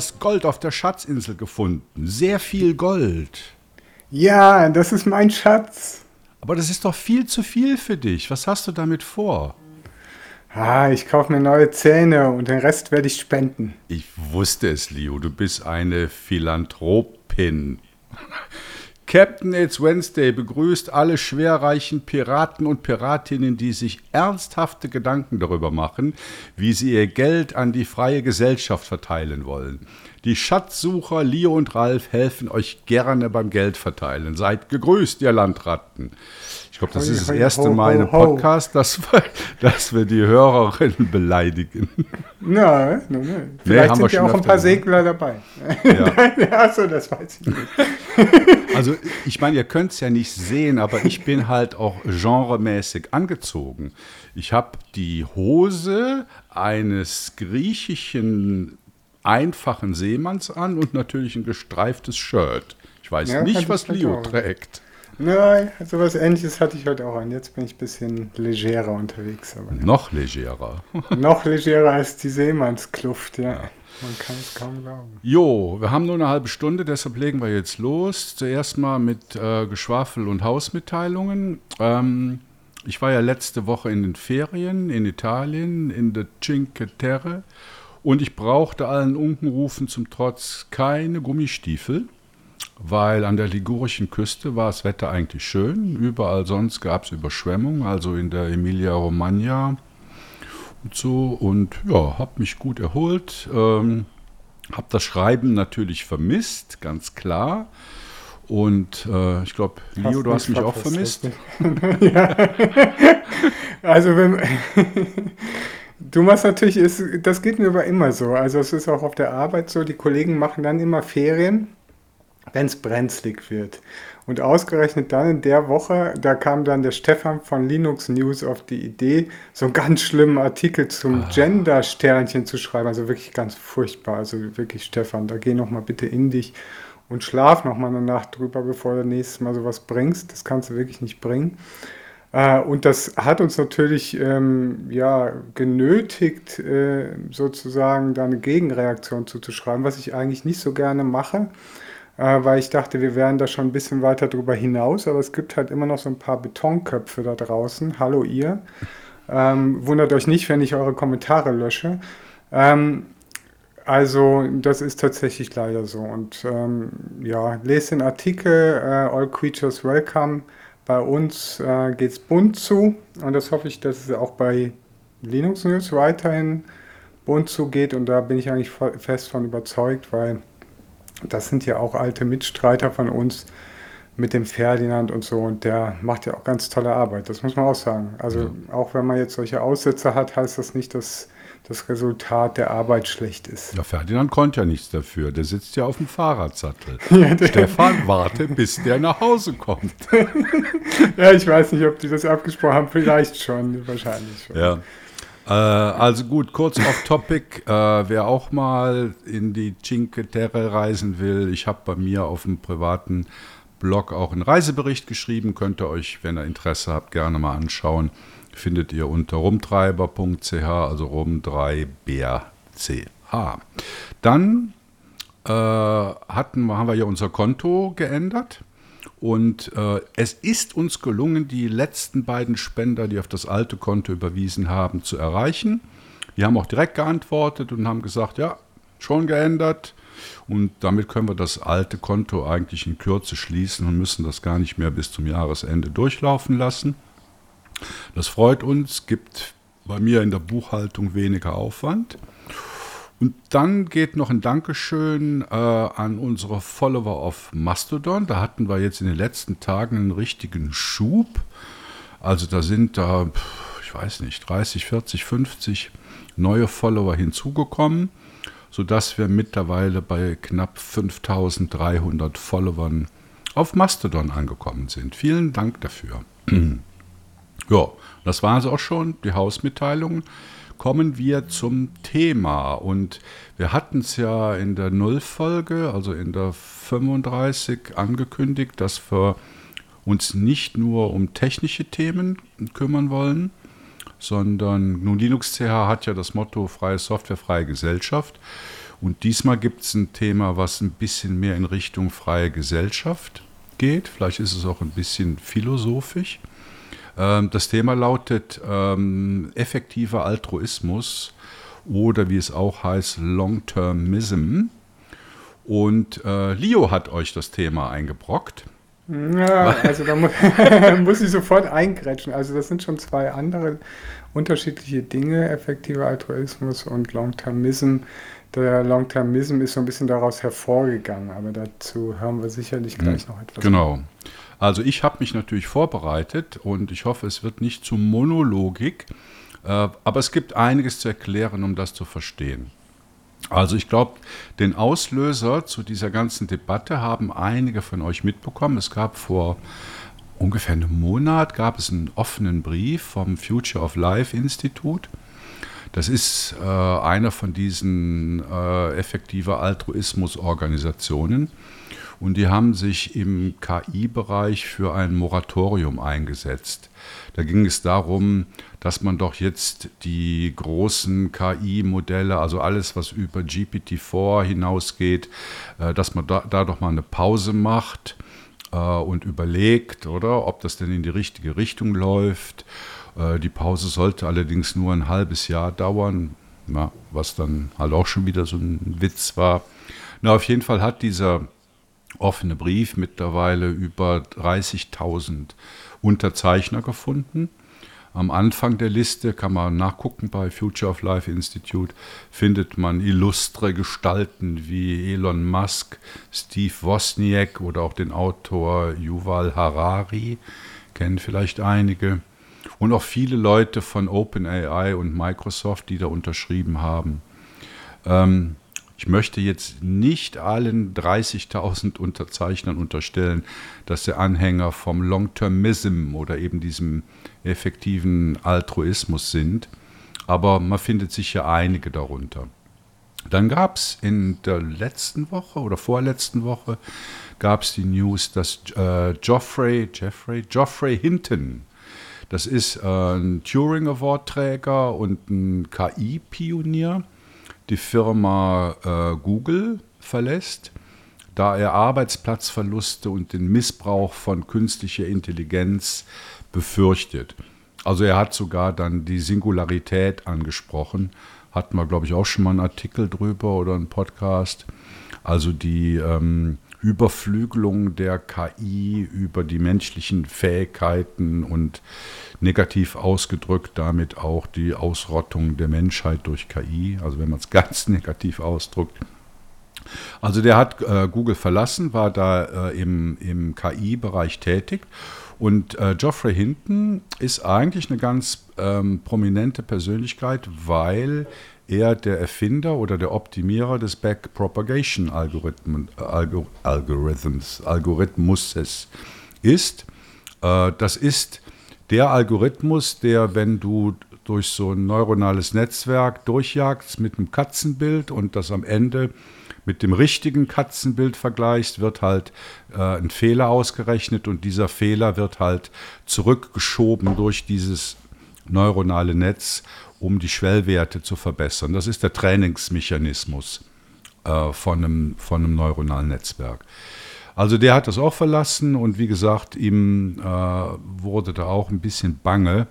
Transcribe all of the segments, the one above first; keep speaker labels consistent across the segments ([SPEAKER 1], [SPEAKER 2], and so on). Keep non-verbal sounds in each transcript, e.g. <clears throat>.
[SPEAKER 1] hast Gold auf der Schatzinsel gefunden. Sehr viel Gold.
[SPEAKER 2] Ja, das ist mein Schatz.
[SPEAKER 1] Aber das ist doch viel zu viel für dich. Was hast du damit vor?
[SPEAKER 2] Ah, ich kaufe mir neue Zähne und den Rest werde ich spenden.
[SPEAKER 1] Ich wusste es, Leo. Du bist eine Philanthropin. Captain It's Wednesday begrüßt alle schwerreichen Piraten und Piratinnen, die sich ernsthafte Gedanken darüber machen, wie sie ihr Geld an die freie Gesellschaft verteilen wollen. Die Schatzsucher Leo und Ralf helfen euch gerne beim Geldverteilen. Seid gegrüßt, ihr Landratten. Ich glaube, das ist das erste Mal in einem Podcast, dass wir, dass wir die Hörerinnen beleidigen.
[SPEAKER 2] Nein, nein, nein. Vielleicht nee, sind ja auch ein paar Segler dabei. Ja. <laughs> Achso, das weiß ich nicht. <laughs>
[SPEAKER 1] Also, ich meine, ihr könnt es ja nicht sehen, aber ich bin halt auch genremäßig angezogen. Ich habe die Hose eines griechischen einfachen Seemanns an und natürlich ein gestreiftes Shirt. Ich weiß ja, nicht, was Leo trägt.
[SPEAKER 2] Nein, so was ähnliches hatte ich heute auch an. Jetzt bin ich ein bisschen legerer unterwegs.
[SPEAKER 1] Aber noch legerer.
[SPEAKER 2] noch legerer als die Seemannskluft, ja. ja. Man kann es kaum glauben.
[SPEAKER 1] Jo, wir haben nur eine halbe Stunde, deshalb legen wir jetzt los. Zuerst mal mit äh, Geschwafel und Hausmitteilungen. Ähm, ich war ja letzte Woche in den Ferien in Italien, in der Cinque Terre. Und ich brauchte allen Unkenrufen zum Trotz keine Gummistiefel, weil an der ligurischen Küste war das Wetter eigentlich schön. Überall sonst gab es Überschwemmungen, also in der Emilia-Romagna so. Und ja, habe mich gut erholt. Ähm, habe das Schreiben natürlich vermisst, ganz klar. Und äh, ich glaube, Leo, du hast mich auch vermisst. <laughs> ja.
[SPEAKER 2] Also wenn <laughs> Du machst natürlich, ist, das geht mir aber immer so. Also es ist auch auf der Arbeit so, die Kollegen machen dann immer Ferien, wenn es brenzlig wird. Und ausgerechnet dann in der Woche, da kam dann der Stefan von Linux News auf die Idee, so einen ganz schlimmen Artikel zum ah. Gender-Sternchen zu schreiben. Also wirklich ganz furchtbar. Also wirklich, Stefan, da geh noch mal bitte in dich und schlaf noch mal eine Nacht drüber, bevor du nächstes Mal sowas bringst. Das kannst du wirklich nicht bringen. Äh, und das hat uns natürlich ähm, ja, genötigt, äh, sozusagen da eine Gegenreaktion zuzuschreiben, was ich eigentlich nicht so gerne mache, weil ich dachte, wir wären da schon ein bisschen weiter drüber hinaus, aber es gibt halt immer noch so ein paar Betonköpfe da draußen. Hallo ihr. Ähm, wundert euch nicht, wenn ich eure Kommentare lösche. Ähm, also, das ist tatsächlich leider so. Und ähm, ja, lest den Artikel äh, All Creatures Welcome bei uns äh, geht es bunt zu und das hoffe ich, dass es auch bei Linux News weiterhin bunt zugeht und da bin ich eigentlich fest von überzeugt, weil das sind ja auch alte Mitstreiter von uns mit dem Ferdinand und so und der macht ja auch ganz tolle Arbeit, das muss man auch sagen. Also ja. auch wenn man jetzt solche Aussätze hat, heißt das nicht, dass das Resultat der Arbeit schlecht ist.
[SPEAKER 1] Ja, Ferdinand konnte ja nichts dafür. Der sitzt ja auf dem Fahrradsattel. <laughs> Ja, Stefan, warte, bis der nach Hause kommt. <laughs>
[SPEAKER 2] ja, ich weiß nicht, ob die das abgesprochen haben. Vielleicht schon, wahrscheinlich schon.
[SPEAKER 1] Ja. Äh, also gut, kurz auf Topic. Äh, wer auch mal in die Cinque Terre reisen will, ich habe bei mir auf dem privaten Blog auch einen Reisebericht geschrieben. Könnt ihr euch, wenn ihr Interesse habt, gerne mal anschauen findet ihr unter rumtreiber.ch, also rum3brch. Dann äh, hatten, haben wir ja unser Konto geändert. Und äh, es ist uns gelungen, die letzten beiden Spender, die auf das alte Konto überwiesen haben, zu erreichen. Die haben auch direkt geantwortet und haben gesagt, ja, schon geändert. Und damit können wir das alte Konto eigentlich in Kürze schließen und müssen das gar nicht mehr bis zum Jahresende durchlaufen lassen. Das freut uns, gibt bei mir in der Buchhaltung weniger Aufwand. Und dann geht noch ein Dankeschön äh, an unsere Follower auf Mastodon. Da hatten wir jetzt in den letzten Tagen einen richtigen Schub. Also da sind da, ich weiß nicht, 30, 40, 50 neue Follower hinzugekommen, sodass wir mittlerweile bei knapp 5300 Followern auf Mastodon angekommen sind. Vielen Dank dafür. <clears throat> Ja, das war es auch schon, die Hausmitteilung. Kommen wir zum Thema. Und wir hatten es ja in der Nullfolge, also in der 35, angekündigt, dass wir uns nicht nur um technische Themen kümmern wollen, sondern nun Linux CH hat ja das Motto freie Software, freie Gesellschaft. Und diesmal gibt es ein Thema, was ein bisschen mehr in Richtung freie Gesellschaft geht. Vielleicht ist es auch ein bisschen philosophisch. Ähm, das Thema lautet ähm, effektiver Altruismus oder wie es auch heißt, Long-Termism. Und äh, Leo hat euch das Thema eingebrockt.
[SPEAKER 2] Ja, <laughs> also da muss, <laughs> muss ich sofort eingrätschen. Also das sind schon zwei andere unterschiedliche Dinge, effektiver Altruismus und Long-Termism. Der Long-Termism ist so ein bisschen daraus hervorgegangen, aber dazu hören wir sicherlich hm, gleich noch etwas.
[SPEAKER 1] Genau. Also ich habe mich natürlich vorbereitet und ich hoffe, es wird nicht zu Monologik, äh, aber es gibt einiges zu erklären, um das zu verstehen. Also ich glaube, den Auslöser zu dieser ganzen Debatte haben einige von euch mitbekommen. Es gab vor ungefähr einem Monat gab es einen offenen Brief vom Future of Life Institut. Das ist äh, einer von diesen äh, effektiver Altruismus-Organisationen. Und die haben sich im KI-Bereich für ein Moratorium eingesetzt. Da ging es darum, dass man doch jetzt die großen KI-Modelle, also alles, was über GPT-4 hinausgeht, äh, dass man da, da doch mal eine Pause macht äh, und überlegt, oder ob das denn in die richtige Richtung läuft. Äh, die Pause sollte allerdings nur ein halbes Jahr dauern, was dann halt auch schon wieder so ein Witz war. Na, auf jeden Fall hat dieser offene Brief mittlerweile über 30.000 Unterzeichner gefunden. Am Anfang der Liste kann man nachgucken bei Future of Life Institute, findet man illustre Gestalten wie Elon Musk, Steve Wozniak oder auch den Autor Yuval Harari, kennen vielleicht einige. Und auch viele Leute von OpenAI und Microsoft, die da unterschrieben haben. Ähm, ich möchte jetzt nicht allen 30.000 Unterzeichnern unterstellen, dass sie Anhänger vom Long-Termism oder eben diesem effektiven Altruismus sind, aber man findet sicher einige darunter. Dann gab es in der letzten Woche oder vorletzten Woche gab es die News, dass äh, Geoffrey, Jeffrey, Geoffrey Hinton, das ist äh, ein Turing Award Träger und ein KI-Pionier, die Firma äh, Google verlässt, da er Arbeitsplatzverluste und den Missbrauch von künstlicher Intelligenz befürchtet. Also er hat sogar dann die Singularität angesprochen. Hatten wir, glaube ich, auch schon mal einen Artikel drüber oder einen Podcast. Also die ähm, Überflügelung der KI über die menschlichen Fähigkeiten und negativ ausgedrückt damit auch die Ausrottung der Menschheit durch KI, also wenn man es <laughs> ganz negativ ausdrückt. Also der hat äh, Google verlassen, war da äh, im, im KI-Bereich tätig und äh, Geoffrey Hinton ist eigentlich eine ganz ähm, prominente Persönlichkeit, weil er der Erfinder oder der Optimierer des Backpropagation Algorithms, Algorithmuses ist. Äh, das ist der Algorithmus, der, wenn du durch so ein neuronales Netzwerk durchjagst mit einem Katzenbild und das am Ende mit dem richtigen Katzenbild vergleichst, wird halt äh, ein Fehler ausgerechnet und dieser Fehler wird halt zurückgeschoben durch dieses neuronale Netz um die Schwellwerte zu verbessern. Das ist der Trainingsmechanismus äh, von, einem, von einem neuronalen Netzwerk. Also der hat das auch verlassen und wie gesagt, ihm äh, wurde da auch ein bisschen bange,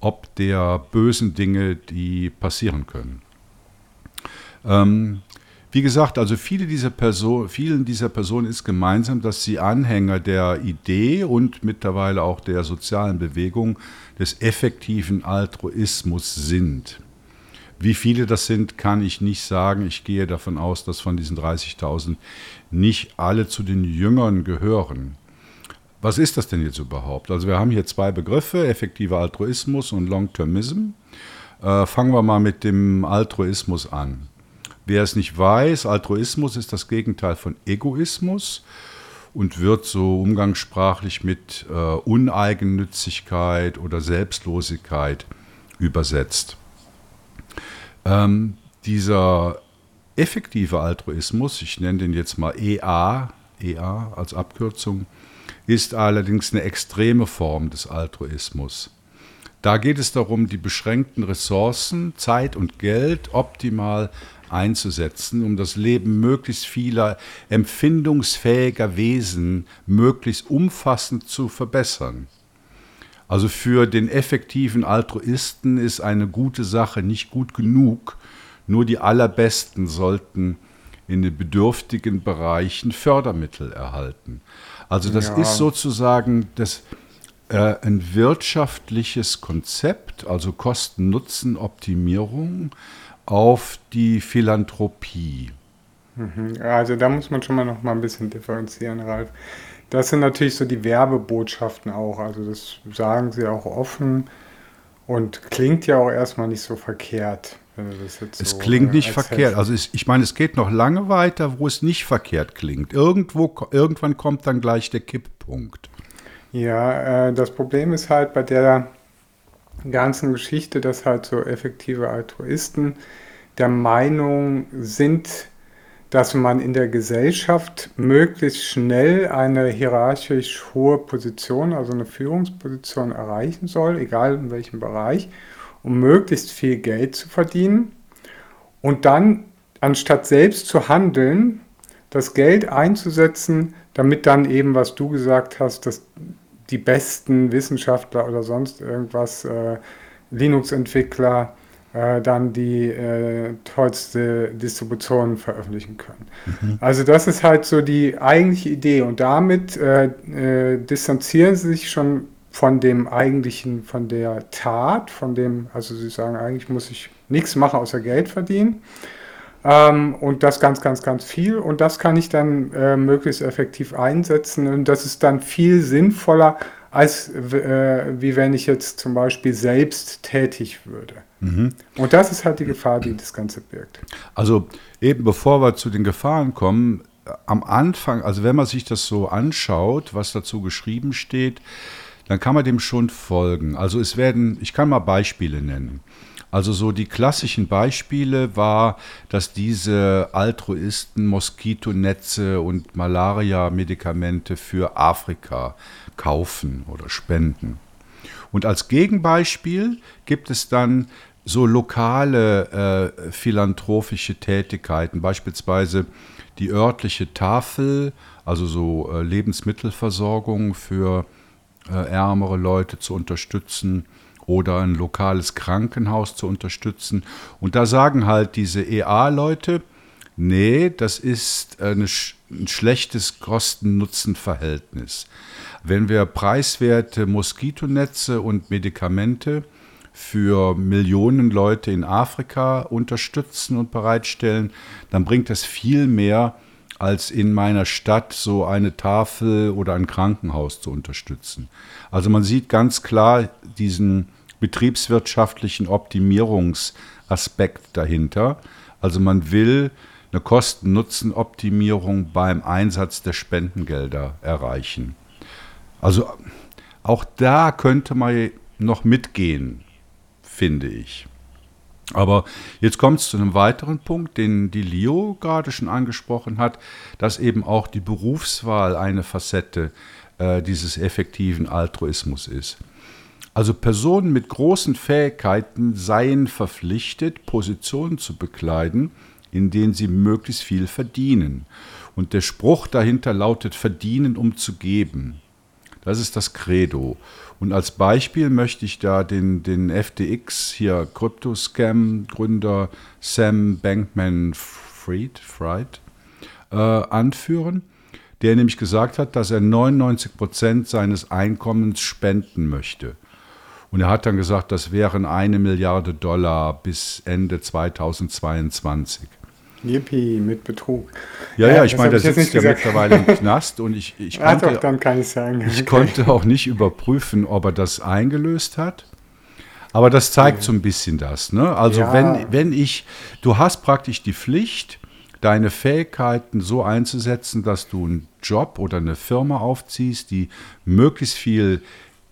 [SPEAKER 1] ob der bösen Dinge, die passieren können. Ähm, wie gesagt, also viele dieser Person, vielen dieser Personen ist gemeinsam, dass sie Anhänger der Idee und mittlerweile auch der sozialen Bewegung des effektiven Altruismus sind. Wie viele das sind, kann ich nicht sagen. Ich gehe davon aus, dass von diesen 30.000 nicht alle zu den Jüngern gehören. Was ist das denn jetzt überhaupt? Also wir haben hier zwei Begriffe, effektiver Altruismus und Long-Termism. Äh, fangen wir mal mit dem Altruismus an. Wer es nicht weiß, Altruismus ist das Gegenteil von Egoismus und wird so umgangssprachlich mit äh, Uneigennützigkeit oder Selbstlosigkeit übersetzt. Ähm, dieser effektive Altruismus, ich nenne den jetzt mal EA, EA als Abkürzung, ist allerdings eine extreme Form des Altruismus. Da geht es darum, die beschränkten Ressourcen, Zeit und Geld optimal einzusetzen, um das Leben möglichst vieler empfindungsfähiger Wesen möglichst umfassend zu verbessern. Also für den effektiven Altruisten ist eine gute Sache nicht gut genug, nur die allerbesten sollten in den bedürftigen Bereichen Fördermittel erhalten. Also das ja. ist sozusagen das, äh, ein wirtschaftliches Konzept, also Kosten-Nutzen-Optimierung auf die Philanthropie.
[SPEAKER 2] Mhm. Also da muss man schon mal noch mal ein bisschen differenzieren, Ralf. Das sind natürlich so die Werbebotschaften auch. Also das sagen sie auch offen und klingt ja auch erstmal nicht so verkehrt.
[SPEAKER 1] es so klingt nicht verkehrt. Also es, ich meine, es geht noch lange weiter, wo es nicht verkehrt klingt. Irgendwo, irgendwann kommt dann gleich der Kipppunkt.
[SPEAKER 2] Ja, äh, das Problem ist halt bei der ganzen Geschichte, dass halt so effektive Altruisten der Meinung sind, dass man in der Gesellschaft möglichst schnell eine hierarchisch hohe Position, also eine Führungsposition erreichen soll, egal in welchem Bereich, um möglichst viel Geld zu verdienen und dann, anstatt selbst zu handeln, das Geld einzusetzen, damit dann eben, was du gesagt hast, dass die besten Wissenschaftler oder sonst irgendwas, äh, Linux-Entwickler, äh, dann die äh, tollste Distribution veröffentlichen können. Mhm. Also das ist halt so die eigentliche Idee und damit äh, äh, distanzieren sie sich schon von dem eigentlichen, von der Tat, von dem, also sie sagen, eigentlich muss ich nichts machen außer Geld verdienen. Ähm, und das ganz, ganz, ganz viel. Und das kann ich dann äh, möglichst effektiv einsetzen. Und das ist dann viel sinnvoller, als äh, wie wenn ich jetzt zum Beispiel selbst tätig würde. Mhm. Und das ist halt die Gefahr, die das Ganze birgt.
[SPEAKER 1] Also eben bevor wir zu den Gefahren kommen, am Anfang, also wenn man sich das so anschaut, was dazu geschrieben steht, dann kann man dem schon folgen. Also es werden, ich kann mal Beispiele nennen. Also so die klassischen Beispiele war, dass diese Altruisten Moskitonetze und Malaria-Medikamente für Afrika kaufen oder spenden. Und als Gegenbeispiel gibt es dann so lokale äh, philanthropische Tätigkeiten, beispielsweise die örtliche Tafel, also so äh, Lebensmittelversorgung für äh, ärmere Leute zu unterstützen oder ein lokales Krankenhaus zu unterstützen. Und da sagen halt diese EA-Leute, nee, das ist eine, ein schlechtes Kosten-Nutzen-Verhältnis. Wenn wir preiswerte Moskitonetze und Medikamente für Millionen Leute in Afrika unterstützen und bereitstellen, dann bringt das viel mehr, als in meiner Stadt so eine Tafel oder ein Krankenhaus zu unterstützen. Also man sieht ganz klar diesen betriebswirtschaftlichen Optimierungsaspekt dahinter. Also man will eine Kosten-Nutzen-Optimierung beim Einsatz der Spendengelder erreichen. Also auch da könnte man noch mitgehen, finde ich. Aber jetzt kommt es zu einem weiteren Punkt, den die Leo gerade schon angesprochen hat, dass eben auch die Berufswahl eine Facette äh, dieses effektiven Altruismus ist. Also Personen mit großen Fähigkeiten seien verpflichtet, Positionen zu bekleiden, in denen sie möglichst viel verdienen. Und der Spruch dahinter lautet, verdienen, um zu geben. Das ist das Credo. Und als Beispiel möchte ich da den, den FTX, hier Crypto-Scam-Gründer Sam Bankman-Fried Fried, äh, anführen, der nämlich gesagt hat, dass er 99 Prozent seines Einkommens spenden möchte. Und er hat dann gesagt, das wären eine Milliarde Dollar bis Ende 2022.
[SPEAKER 2] Yippie, mit Betrug.
[SPEAKER 1] Ja, ja, ich meine, da sitzt ja mittlerweile im Knast und ich, ich, <laughs>
[SPEAKER 2] konnte, doch, dann kann ich, sagen.
[SPEAKER 1] ich konnte auch nicht überprüfen, ob er das eingelöst hat. Aber das zeigt ja. so ein bisschen das. Ne? Also ja. wenn, wenn ich, du hast praktisch die Pflicht, deine Fähigkeiten so einzusetzen, dass du einen Job oder eine Firma aufziehst, die möglichst viel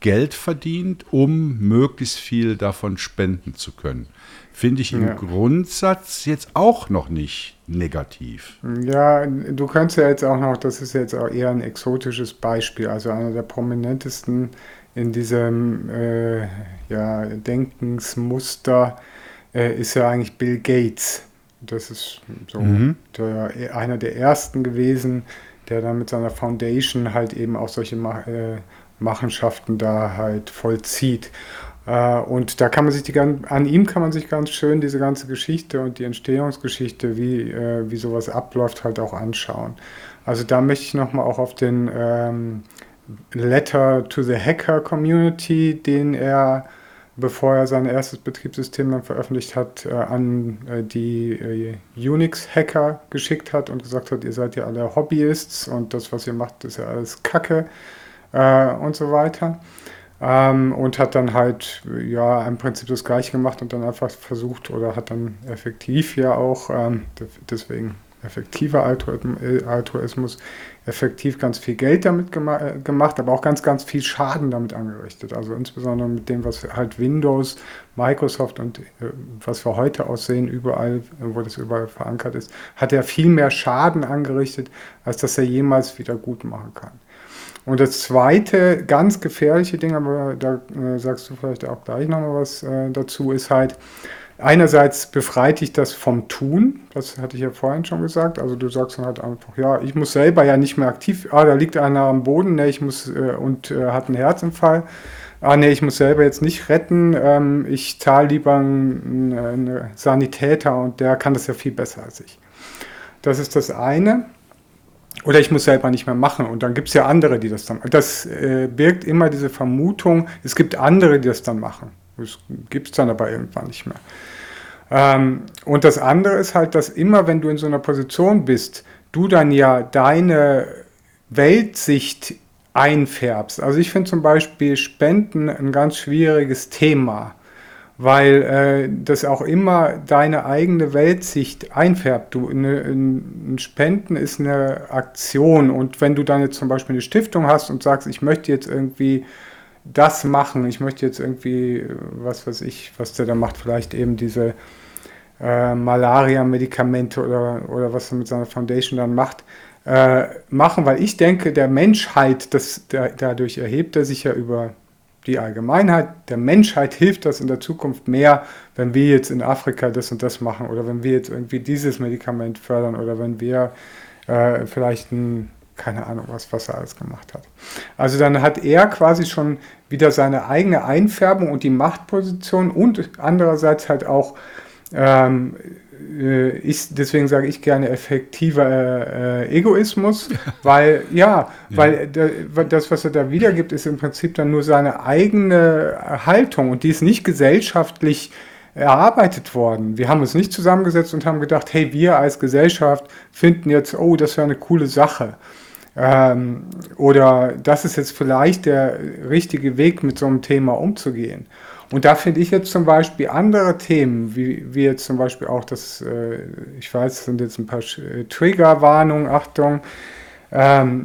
[SPEAKER 1] Geld verdient, um möglichst viel davon spenden zu können. Finde ich im ja. Grundsatz jetzt auch noch nicht negativ.
[SPEAKER 2] Ja, du kannst ja jetzt auch noch, das ist jetzt auch eher ein exotisches Beispiel, also einer der prominentesten in diesem äh, ja, Denkensmuster äh, ist ja eigentlich Bill Gates. Das ist so mhm. der, einer der ersten gewesen, der dann mit seiner Foundation halt eben auch solche äh, Machenschaften da halt vollzieht. Äh, und da kann man sich die, an ihm kann man sich ganz schön diese ganze Geschichte und die Entstehungsgeschichte, wie, äh, wie sowas abläuft, halt auch anschauen. Also da möchte ich nochmal auch auf den ähm, Letter to the Hacker Community, den er, bevor er sein erstes Betriebssystem dann veröffentlicht hat, äh, an äh, die äh, Unix-Hacker geschickt hat und gesagt hat, ihr seid ja alle Hobbyists und das, was ihr macht, ist ja alles Kacke äh, und so weiter. Ähm, und hat dann halt ja im Prinzip das gleiche gemacht und dann einfach versucht oder hat dann effektiv ja auch, ähm, deswegen effektiver Altruismus, effektiv ganz viel Geld damit äh, gemacht, aber auch ganz, ganz viel Schaden damit angerichtet. Also insbesondere mit dem, was halt Windows, Microsoft und äh, was wir heute aussehen, überall, wo das überall verankert ist, hat er viel mehr Schaden angerichtet, als dass er jemals wieder gut machen kann. Und das zweite ganz gefährliche Ding, aber da äh, sagst du vielleicht auch gleich nochmal was äh, dazu, ist halt, einerseits befreit dich das vom Tun, das hatte ich ja vorhin schon gesagt. Also du sagst dann halt einfach, ja, ich muss selber ja nicht mehr aktiv, ah, da liegt einer am Boden, ne, ich muss äh, und äh, hat einen Herzinfall. Ah, nee, ich muss selber jetzt nicht retten, ähm, ich zahle lieber einen, einen Sanitäter und der kann das ja viel besser als ich. Das ist das eine. Oder ich muss selber nicht mehr machen. Und dann gibt es ja andere, die das dann. Das äh, birgt immer diese Vermutung, es gibt andere, die das dann machen. Das gibt es dann aber irgendwann nicht mehr. Ähm, und das andere ist halt, dass immer, wenn du in so einer Position bist, du dann ja deine Weltsicht einfärbst. Also ich finde zum Beispiel Spenden ein ganz schwieriges Thema, weil äh, das auch immer deine eigene Weltsicht einfärbt. Du, eine, ein Spenden ist eine Aktion und wenn du dann jetzt zum Beispiel eine Stiftung hast und sagst, ich möchte jetzt irgendwie das machen, ich möchte jetzt irgendwie, was weiß ich, was der da macht, vielleicht eben diese äh, Malaria-Medikamente oder, oder was er mit seiner Foundation dann macht, äh, machen, weil ich denke, der Menschheit, das, der, dadurch erhebt er sich ja über die Allgemeinheit, der Menschheit hilft das in der Zukunft mehr, wenn wir jetzt in Afrika das und das machen oder wenn wir jetzt irgendwie dieses Medikament fördern oder wenn wir äh, vielleicht ein keine Ahnung, was, was er alles gemacht hat. Also dann hat er quasi schon wieder seine eigene Einfärbung und die Machtposition und andererseits halt auch, ähm, äh, ich, deswegen sage ich gerne effektiver äh, Egoismus, <laughs> weil ja, ja. weil das, was er da wiedergibt, ist im Prinzip dann nur seine eigene Haltung und die ist nicht gesellschaftlich erarbeitet worden. Wir haben uns nicht zusammengesetzt und haben gedacht, hey, wir als Gesellschaft finden jetzt, oh, das wäre eine coole Sache. Ähm, oder das ist jetzt vielleicht der richtige Weg, mit so einem Thema umzugehen. Und da finde ich jetzt zum Beispiel andere Themen, wie, wie jetzt zum Beispiel auch das, äh, ich weiß, es sind jetzt ein paar äh, Triggerwarnungen, Achtung, ähm,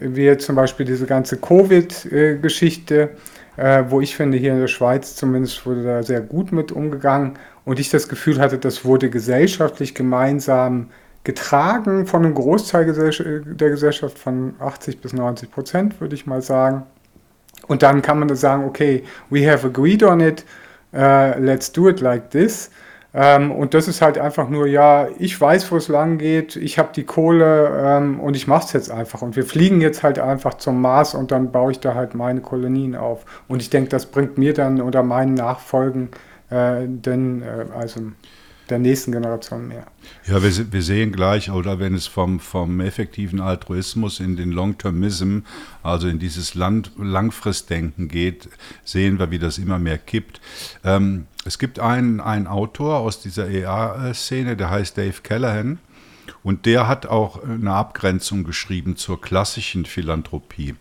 [SPEAKER 2] wie jetzt zum Beispiel diese ganze Covid-Geschichte, äh, wo ich finde, hier in der Schweiz zumindest wurde da sehr gut mit umgegangen und ich das Gefühl hatte, das wurde gesellschaftlich gemeinsam getragen von einem Großteil der Gesellschaft von 80 bis 90 Prozent, würde ich mal sagen. Und dann kann man sagen, okay, we have agreed on it, uh, let's do it like this. Ähm, und das ist halt einfach nur, ja, ich weiß, wo es lang geht, ich habe die Kohle ähm, und ich mache es jetzt einfach. Und wir fliegen jetzt halt einfach zum Mars und dann baue ich da halt meine Kolonien auf. Und ich denke, das bringt mir dann oder meinen Nachfolgen äh, denn, äh, also der nächsten Generation mehr.
[SPEAKER 1] Ja, wir, wir, sehen gleich, oder wenn es vom, vom effektiven Altruismus in den Long-Termism, also in dieses Land Langfristdenken geht, sehen wir, wie das immer mehr kippt. Ähm, es gibt einen, einen Autor aus dieser EA-Szene, der heißt Dave Callahan. Und der hat auch eine Abgrenzung geschrieben zur klassischen Philanthropie.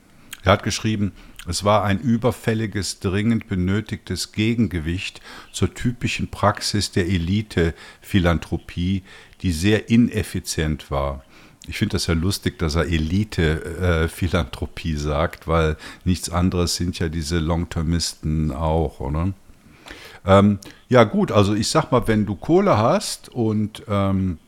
[SPEAKER 1] Er hat geschrieben, es war ein überfälliges, dringend benötigtes Gegengewicht zur typischen Praxis der Elite-Philanthropie, die sehr ineffizient war. Ich finde das ja lustig, dass er Elite-Philanthropie sagt, weil nichts anderes sind ja diese Long-Termisten auch, oder? Ähm, ja gut, also ich sag mal, wenn du Kohle hast und ähm,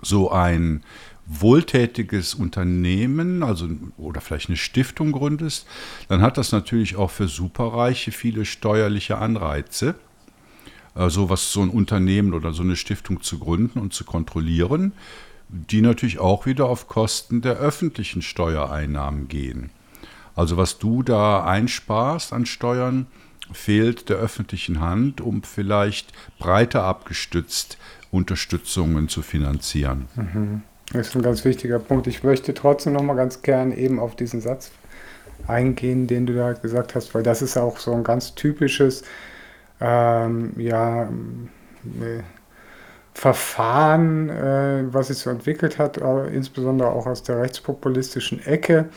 [SPEAKER 1] so ein wohltätiges Unternehmen, also oder vielleicht eine Stiftung gründest, dann hat das natürlich auch für Superreiche viele steuerliche Anreize. äh, sowas, so ein Unternehmen oder so eine Stiftung zu gründen und zu kontrollieren, die natürlich auch wieder auf Kosten der öffentlichen Steuereinnahmen gehen. Also was du da einsparst an Steuern, fehlt der öffentlichen Hand, um vielleicht breiter abgestützt Unterstützungen zu finanzieren.
[SPEAKER 2] Mhm. Das ist ein ganz wichtiger Punkt. Ich möchte trotzdem noch mal ganz gern eben auf diesen Satz eingehen, den du da gesagt hast, weil das ist auch so ein ganz typisches ähm, ja, äh, Verfahren, äh, was sich so entwickelt hat, äh, insbesondere auch aus der rechtspopulistischen Ecke,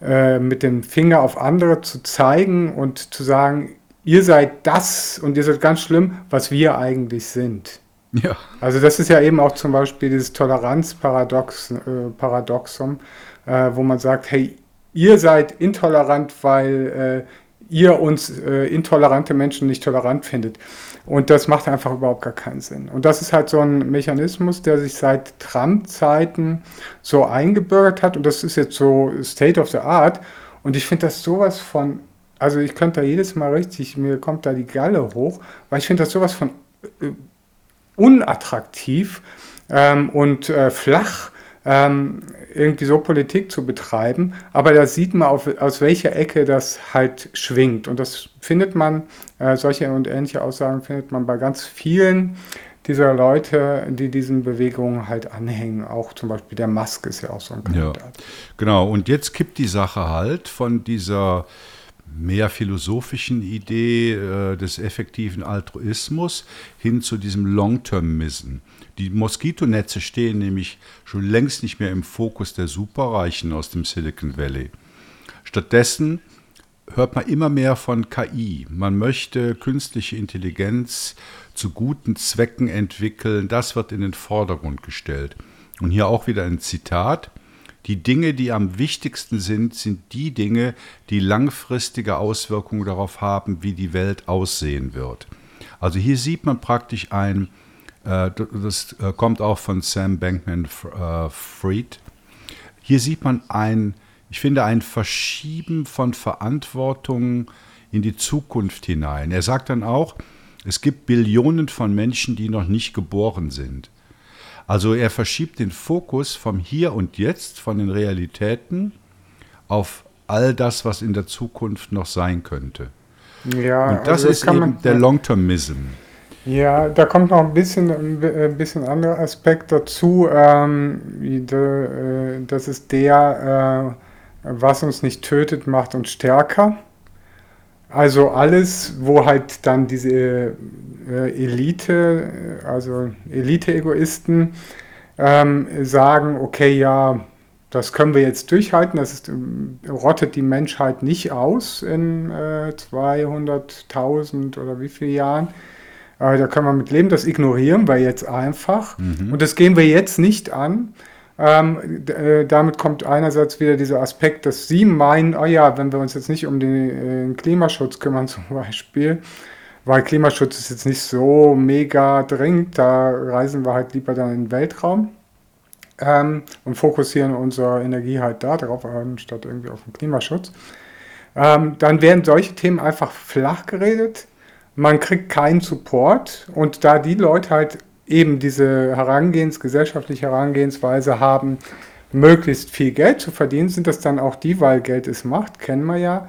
[SPEAKER 2] äh, mit dem Finger auf andere zu zeigen und zu sagen, ihr seid das und ihr seid ganz schlimm, was wir eigentlich sind. Ja. Also das ist ja eben auch zum Beispiel dieses Toleranzparadoxon, äh, äh, wo man sagt, hey, ihr seid intolerant, weil äh, ihr uns äh, intolerante Menschen nicht tolerant findet. Und das macht einfach überhaupt gar keinen Sinn. Und das ist halt so ein Mechanismus, der sich seit Trump-Zeiten so eingebürgert hat. Und das ist jetzt so State of the Art. Und ich finde das sowas von, also ich könnte da jedes Mal richtig, mir kommt da die Galle hoch, weil ich finde das sowas von äh, unattraktiv ähm, und äh, flach, ähm, irgendwie so Politik zu betreiben. Aber da sieht man, auf, aus welcher Ecke das halt schwingt. Und das findet man, äh, solche und ähnliche Aussagen findet man bei ganz vielen dieser Leute, die diesen Bewegungen halt anhängen. Auch zum Beispiel der Musk ist ja auch so ein
[SPEAKER 1] Kandidat. Ja, genau, und jetzt kippt die Sache halt von dieser mehr philosophischen Idee äh, des effektiven Altruismus hin zu diesem Long-Termism. Die Moskitonetze stehen nämlich schon längst nicht mehr im Fokus der Superreichen aus dem Silicon Valley. Stattdessen hört man immer mehr von KI. Man möchte künstliche Intelligenz zu guten Zwecken entwickeln. Das wird in den Vordergrund gestellt. Und hier auch wieder ein Zitat. Die Dinge, die am wichtigsten sind, sind die Dinge, die langfristige Auswirkungen darauf haben, wie die Welt aussehen wird. Also hier sieht man praktisch ein, äh, das äh, kommt auch von Sam Bankman äh, Fried, hier sieht man ein, ich finde, ein Verschieben von Verantwortung in die Zukunft hinein. Er sagt dann auch, es gibt Billionen von Menschen, die noch nicht geboren sind. Also er verschiebt den Fokus vom Hier und Jetzt, von den Realitäten auf all das, was in der Zukunft noch sein könnte. Ja, und das also ist eben man, der Long-Termism.
[SPEAKER 2] Ja, da kommt noch ein bisschen ein bisschen anderer Aspekt dazu. Ähm, äh, das ist der, äh, was uns nicht tötet, macht uns stärker. Also alles, wo halt dann diese äh, Elite, also Elite-Egoisten ähm, sagen, okay, ja, das können wir jetzt durchhalten, das ist, rottet die Menschheit nicht aus in äh, 200.000 oder wie viele Jahren. Äh, da können wir mit leben, das ignorieren wir jetzt einfach. Mhm. Und das gehen wir jetzt nicht an. Ähm, äh, damit kommt einerseits wieder dieser Aspekt, dass Sie meinen, oh ja, wenn wir uns jetzt nicht um den äh, Klimaschutz kümmern <laughs> zum Beispiel, weil Klimaschutz ist jetzt nicht so mega dringend, da reisen wir halt lieber dann in den Weltraum ähm, und fokussieren unsere Energie halt da drauf, anstatt irgendwie auf den Klimaschutz. Ähm, dann werden solche Themen einfach flach geredet. Man kriegt keinen Support und da die Leute halt eben diese Herangehens, gesellschaftliche Herangehensweise haben, möglichst viel Geld zu verdienen, sind das dann auch die, weil Geld ist Macht, kennen wir ja,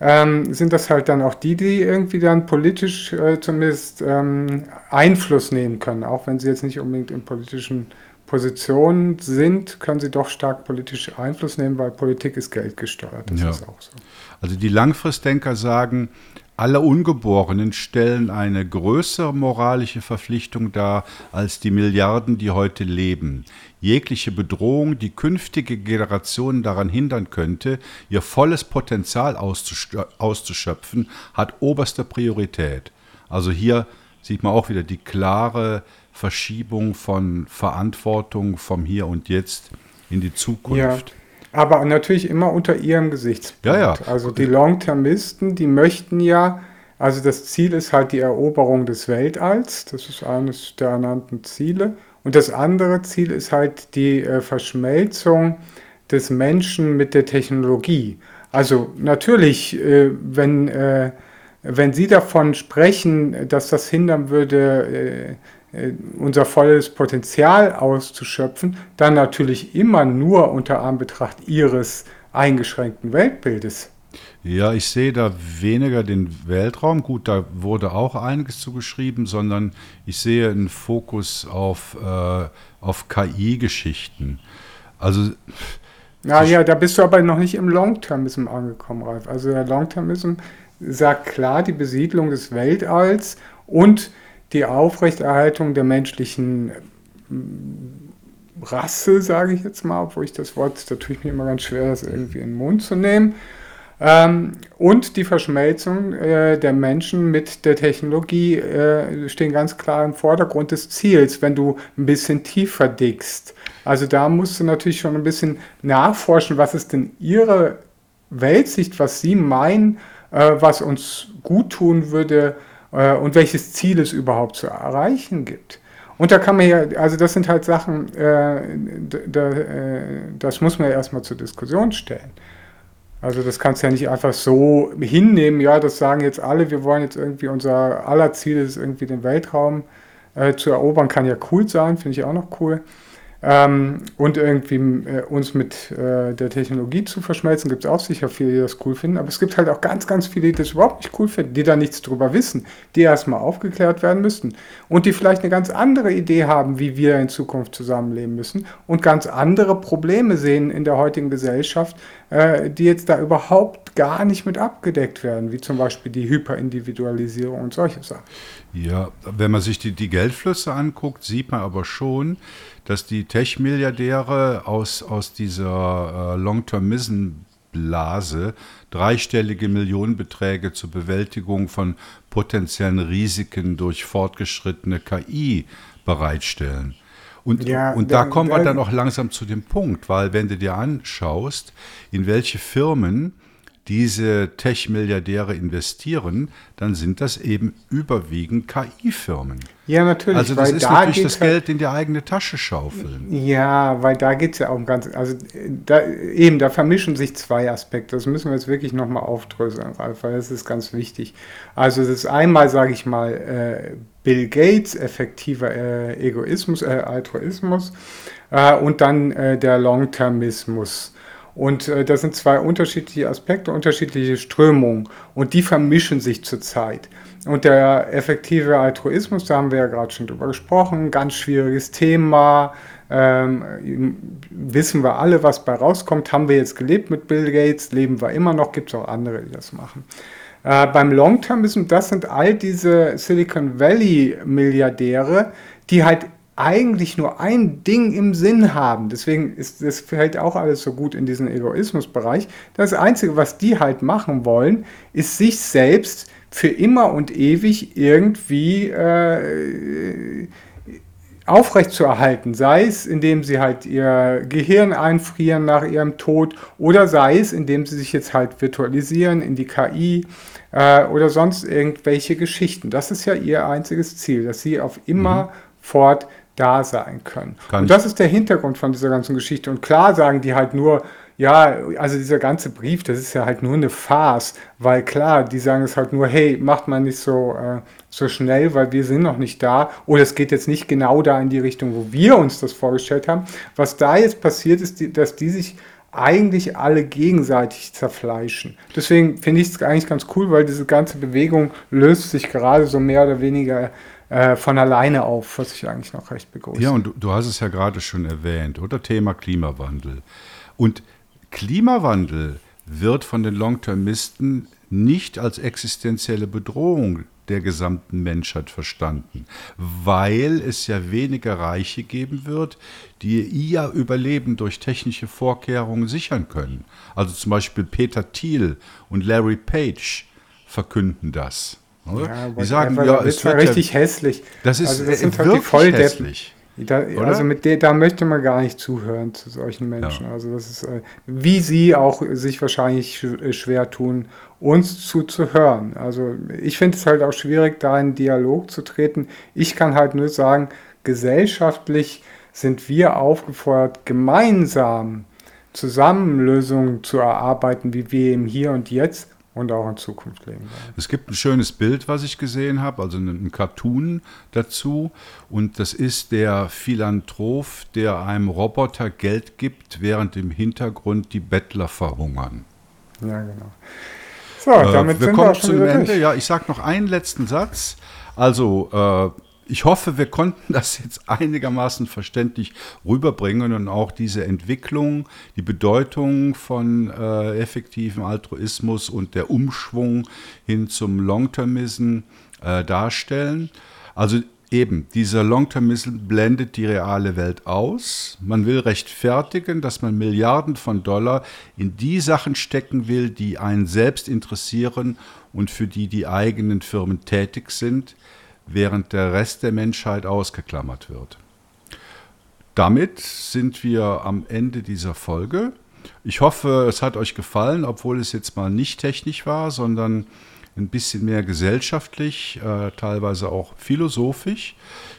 [SPEAKER 2] ähm, sind das halt dann auch die, die irgendwie dann politisch äh, zumindest ähm, Einfluss nehmen können. Auch wenn sie jetzt nicht unbedingt in politischen Positionen sind, können sie doch stark politisch Einfluss nehmen, weil Politik ist geldgesteuert. Das
[SPEAKER 1] ja. ist auch so. Also die Langfristdenker sagen, alle Ungeborenen stellen eine größere moralische Verpflichtung dar als die Milliarden, die heute leben. Jegliche Bedrohung, die künftige Generationen daran hindern könnte, ihr volles Potenzial auszuschöpfen, hat oberste Priorität. Also hier sieht man auch wieder die klare Verschiebung von Verantwortung vom Hier und Jetzt in die Zukunft. Ja.
[SPEAKER 2] Aber natürlich immer unter ihrem Gesichtspunkt.
[SPEAKER 1] Ja, ja.
[SPEAKER 2] Also die Long-Termisten, die möchten ja, also das Ziel ist halt die Eroberung des Weltalls. Das ist eines der ernannten Ziele. Und das andere Ziel ist halt die äh, Verschmelzung des Menschen mit der Technologie. Also natürlich, äh, wenn äh, wenn Sie davon sprechen, dass das hindern würde, unser volles Potenzial auszuschöpfen, dann natürlich immer nur unter Anbetracht Ihres eingeschränkten Weltbildes.
[SPEAKER 1] Ja, ich sehe da weniger den Weltraum. Gut, da wurde auch einiges zugeschrieben, sondern ich sehe einen Fokus auf, äh, auf KI-Geschichten. Also.
[SPEAKER 2] Na ja, da bist du aber noch nicht im Long-Termism angekommen, Ralf. Also der Long-Termism sagt klar die Besiedlung des Weltalls und die Aufrechterhaltung der menschlichen Rasse, sage ich jetzt mal, obwohl ich das Wort, da tue ich mir immer ganz schwer, das irgendwie in den Mund zu nehmen. Ähm, und die Verschmelzung äh, der Menschen mit der Technologie äh, stehen ganz klar im Vordergrund des Ziels, wenn du ein bisschen tiefer dickst. Also da musst du natürlich schon ein bisschen nachforschen, was ist denn ihre Weltsicht, was sie meinen, äh, was uns gut tun würde äh, und welches Ziel es überhaupt zu erreichen gibt. Und da kann man ja, also das sind halt Sachen, äh, da, äh, das muss man ja erstmal zur Diskussion stellen. Also das kannst du ja nicht einfach so hinnehmen, ja, das sagen jetzt alle, wir wollen jetzt irgendwie, unser aller Ziel ist irgendwie den Weltraum äh, zu erobern, kann ja cool sein, finde ich auch noch cool. Ähm, und irgendwie äh, uns mit äh, der Technologie zu verschmelzen, gibt es auch sicher viele, die das cool finden. Aber es gibt halt auch ganz, ganz viele, die das überhaupt nicht cool finden, die da nichts drüber wissen, die erstmal aufgeklärt werden müssten. Und die vielleicht eine ganz andere Idee haben, wie wir in Zukunft zusammenleben müssen und ganz andere Probleme sehen in der heutigen Gesellschaft, äh, die jetzt da überhaupt gar nicht mit abgedeckt werden, wie zum Beispiel die Hyperindividualisierung und solche Sachen.
[SPEAKER 1] Ja, wenn man sich die, die Geldflüsse anguckt, sieht man aber schon, dass die Tech-Milliardäre aus, aus dieser äh, Long-Termism-Blase dreistellige Millionenbeträge zur Bewältigung von potenziellen Risiken durch fortgeschrittene KI bereitstellen. Und, ja, und da, da kommen wir dann auch langsam zu dem Punkt, weil wenn du dir anschaust, in welche Firmen diese Tech-Milliardäre investieren, dann sind das eben überwiegend KI-Firmen.
[SPEAKER 2] Ja, natürlich.
[SPEAKER 1] Also das ist da natürlich das halt, Geld in die eigene Tasche schaufeln.
[SPEAKER 2] Ja, weil da geht es ja auch um ganz, also da, eben, da vermischen sich zwei Aspekte. Das müssen wir jetzt wirklich nochmal aufdröseln, Ralf, weil das ist ganz wichtig. Also das ist einmal, sage ich mal, äh, Bill Gates, effektiver äh, Egoismus, äh, Altruismus äh, und dann äh, der Long-Termismus. Und äh, das sind zwei unterschiedliche Aspekte, unterschiedliche Strömungen und die vermischen sich zurzeit. Und der effektive Altruismus, da haben wir ja gerade schon drüber gesprochen, ganz schwieriges Thema. Ähm, wissen wir alle, was bei rauskommt. Haben wir jetzt gelebt mit Bill Gates, leben wir immer noch, gibt es auch andere, die das machen. Äh, beim Long-Termism, das sind all diese Silicon Valley-Milliardäre, die halt eigentlich nur ein Ding im Sinn haben. Deswegen ist das fällt auch alles so gut in diesen Egoismusbereich. Das Einzige, was die halt machen wollen, ist sich selbst für immer und ewig irgendwie äh, aufrechtzuerhalten, sei es indem sie halt ihr Gehirn einfrieren nach ihrem Tod oder sei es indem sie sich jetzt halt virtualisieren in die KI äh, oder sonst irgendwelche Geschichten. Das ist ja ihr einziges Ziel, dass sie auf immer mhm. fort da sein können. Kann und das ist der Hintergrund von dieser ganzen Geschichte. Und klar sagen die halt nur, ja, also dieser ganze Brief, das ist ja halt nur eine Farce, weil klar, die sagen es halt nur, hey, macht mal nicht so, äh, so schnell, weil wir sind noch nicht da oder es geht jetzt nicht genau da in die Richtung, wo wir uns das vorgestellt haben. Was da jetzt passiert ist, die, dass die sich eigentlich alle gegenseitig zerfleischen. Deswegen finde ich es eigentlich ganz cool, weil diese ganze Bewegung löst sich gerade so mehr oder weniger äh, von alleine auf, was ich eigentlich noch recht begrüße.
[SPEAKER 1] Ja, und du, du hast es ja gerade schon erwähnt, oder Thema Klimawandel. Und Klimawandel wird von den Long-Termisten nicht als existenzielle Bedrohung der gesamten Menschheit verstanden, weil es ja weniger Reiche geben wird, die ihr Überleben durch technische Vorkehrungen sichern können. Also zum Beispiel Peter Thiel und Larry Page verkünden das.
[SPEAKER 2] Oder? Ja, die sagen, ja, es wird richtig ja, hässlich.
[SPEAKER 1] Das ist also das sind wirklich die hässlich.
[SPEAKER 2] Da, also mit der, da möchte man gar nicht zuhören zu solchen Menschen. Ja. Also das ist, äh, wie sie auch sich wahrscheinlich äh, schwer tun, uns zuzuhören. Also ich finde es halt auch schwierig, da in Dialog zu treten. Ich kann halt nur sagen, gesellschaftlich sind wir aufgefordert, gemeinsam zusammen Lösungen zu erarbeiten, wie wir im Hier und Jetzt und auch in Zukunft leben werden.
[SPEAKER 1] Es gibt ein schönes Bild, was ich gesehen habe, also ein Cartoon dazu. Und das ist der Philanthrop, der einem Roboter Geld gibt, während im Hintergrund die Bettler verhungern.
[SPEAKER 2] Ja, genau. So, damit
[SPEAKER 1] äh, wir
[SPEAKER 2] sind
[SPEAKER 1] kommen
[SPEAKER 2] wir auch schon
[SPEAKER 1] zum Ende.
[SPEAKER 2] durch.
[SPEAKER 1] Ja, ich sage noch einen letzten Satz. Also, äh, ich hoffe, wir konnten das jetzt einigermaßen verständlich rüberbringen und auch diese Entwicklung, die Bedeutung von äh, effektivem Altruismus und der Umschwung hin zum Long-Termism äh, darstellen. Also eben, dieser Long-Termism blendet die reale Welt aus. Man will rechtfertigen, dass man Milliarden von Dollar in die Sachen stecken will, die einen selbst interessieren und für die die eigenen Firmen tätig sind während der Rest der Menschheit ausgeklammert wird. Damit sind wir am Ende dieser Folge. Ich hoffe, es hat euch gefallen, obwohl es jetzt mal nicht technisch war, sondern ein bisschen mehr gesellschaftlich, äh, teilweise auch philosophisch.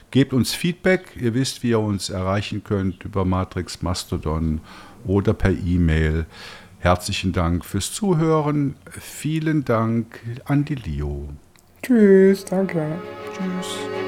[SPEAKER 1] Gebt uns Feedback. Ihr wisst, wie ihr uns erreichen könnt über Matrix Mastodon oder per E-Mail. Herzlichen Dank fürs Zuhören. Vielen Dank an die Leo.
[SPEAKER 2] Tschüss, danke.
[SPEAKER 1] Tschüss.